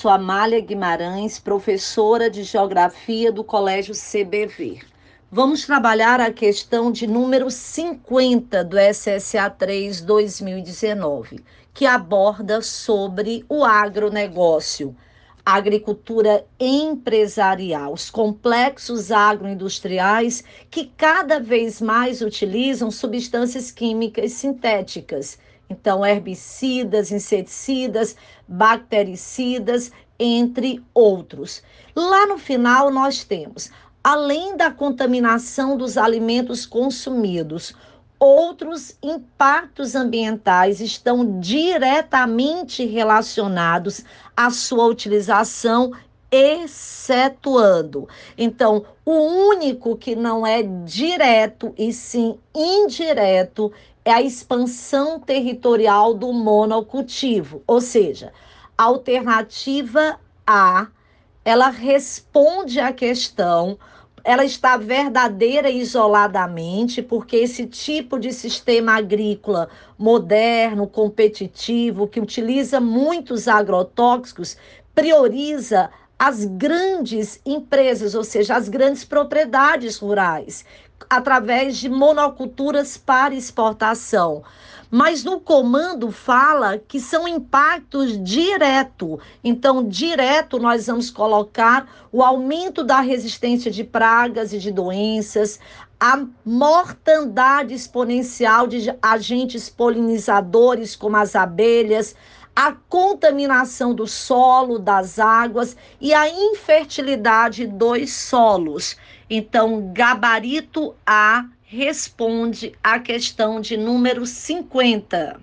Sou Amália Guimarães, professora de Geografia do Colégio CBV. Vamos trabalhar a questão de número 50 do SSA 3 2019, que aborda sobre o agronegócio, agricultura empresarial, os complexos agroindustriais que cada vez mais utilizam substâncias químicas sintéticas então, herbicidas, inseticidas, bactericidas, entre outros. Lá no final, nós temos, além da contaminação dos alimentos consumidos, outros impactos ambientais estão diretamente relacionados à sua utilização excetuando. Então, o único que não é direto e sim indireto é a expansão territorial do monocultivo, ou seja, a alternativa A, ela responde à questão, ela está verdadeira isoladamente, porque esse tipo de sistema agrícola moderno, competitivo, que utiliza muitos agrotóxicos, prioriza as grandes empresas, ou seja, as grandes propriedades rurais, através de monoculturas para exportação. Mas no comando fala que são impactos direto. Então, direto nós vamos colocar o aumento da resistência de pragas e de doenças, a mortandade exponencial de agentes polinizadores como as abelhas, a contaminação do solo, das águas e a infertilidade dos solos. Então, gabarito A responde à questão de número 50.